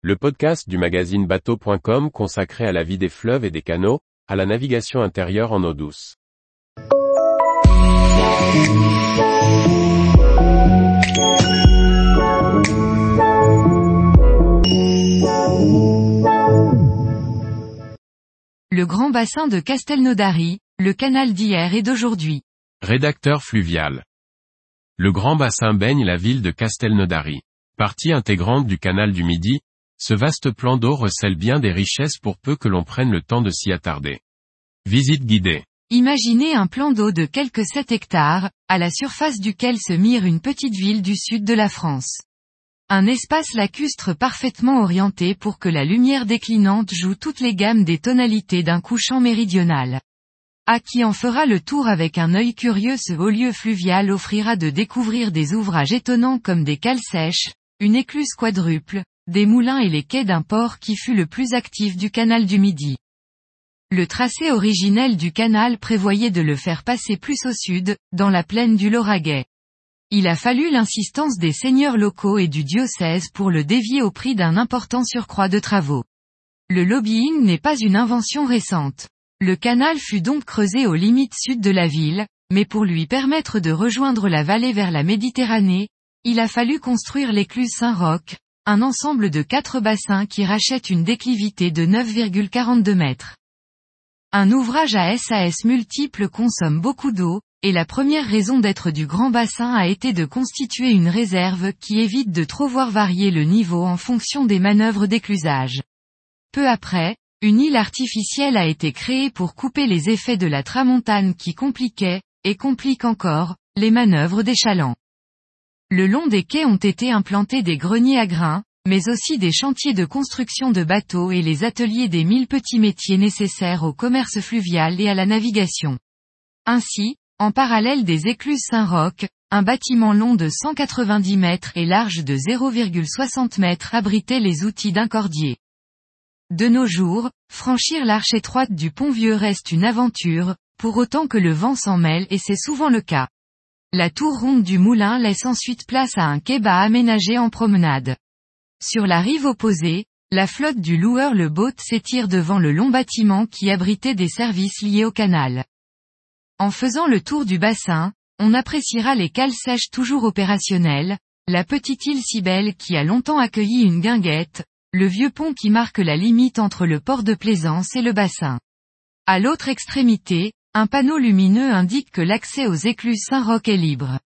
le podcast du magazine bateau.com consacré à la vie des fleuves et des canaux, à la navigation intérieure en eau douce. Le grand bassin de Castelnaudary, le canal d'hier et d'aujourd'hui. Rédacteur fluvial. Le grand bassin baigne la ville de Castelnaudary. Partie intégrante du canal du Midi, ce vaste plan d'eau recèle bien des richesses pour peu que l'on prenne le temps de s'y attarder. Visite guidée. Imaginez un plan d'eau de quelques 7 hectares, à la surface duquel se mire une petite ville du sud de la France. Un espace lacustre parfaitement orienté pour que la lumière déclinante joue toutes les gammes des tonalités d'un couchant méridional. À qui en fera le tour avec un œil curieux ce haut lieu fluvial offrira de découvrir des ouvrages étonnants comme des cales sèches, une écluse quadruple, des moulins et les quais d'un port qui fut le plus actif du canal du Midi. Le tracé originel du canal prévoyait de le faire passer plus au sud, dans la plaine du Lauragais. Il a fallu l'insistance des seigneurs locaux et du diocèse pour le dévier au prix d'un important surcroît de travaux. Le lobbying n'est pas une invention récente. Le canal fut donc creusé aux limites sud de la ville, mais pour lui permettre de rejoindre la vallée vers la Méditerranée, il a fallu construire l'écluse Saint-Roch, un ensemble de quatre bassins qui rachètent une déclivité de 9,42 mètres. Un ouvrage à SAS multiple consomme beaucoup d'eau, et la première raison d'être du grand bassin a été de constituer une réserve qui évite de trop voir varier le niveau en fonction des manœuvres d'éclusage. Peu après, une île artificielle a été créée pour couper les effets de la tramontane qui compliquait, et complique encore, les manœuvres des chalands. Le long des quais ont été implantés des greniers à grains, mais aussi des chantiers de construction de bateaux et les ateliers des mille petits métiers nécessaires au commerce fluvial et à la navigation. Ainsi, en parallèle des écluses Saint-Roch, un bâtiment long de 190 mètres et large de 0,60 mètres abritait les outils d'un cordier. De nos jours, franchir l'arche étroite du pont Vieux reste une aventure, pour autant que le vent s'en mêle et c'est souvent le cas. La tour ronde du moulin laisse ensuite place à un quai bas aménagé en promenade. Sur la rive opposée, la flotte du loueur le boat s'étire devant le long bâtiment qui abritait des services liés au canal. En faisant le tour du bassin, on appréciera les cales sèches toujours opérationnelles, la petite île Cybelle qui a longtemps accueilli une guinguette, le vieux pont qui marque la limite entre le port de Plaisance et le bassin. À l'autre extrémité, un panneau lumineux indique que l'accès aux écluses Saint-Roch est libre.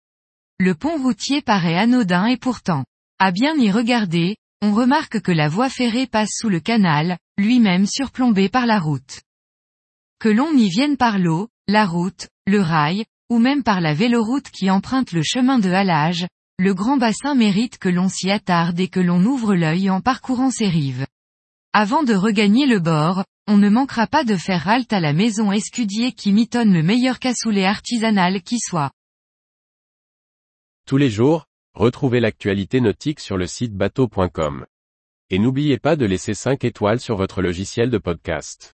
Le pont routier paraît anodin et pourtant, à bien y regarder, on remarque que la voie ferrée passe sous le canal, lui-même surplombé par la route. Que l'on y vienne par l'eau, la route, le rail, ou même par la véloroute qui emprunte le chemin de halage, le grand bassin mérite que l'on s'y attarde et que l'on ouvre l'œil en parcourant ses rives. Avant de regagner le bord, on ne manquera pas de faire halte à la maison Escudier qui mitonne le meilleur cassoulet artisanal qui soit. Tous les jours, retrouvez l'actualité nautique sur le site bateau.com. Et n'oubliez pas de laisser 5 étoiles sur votre logiciel de podcast.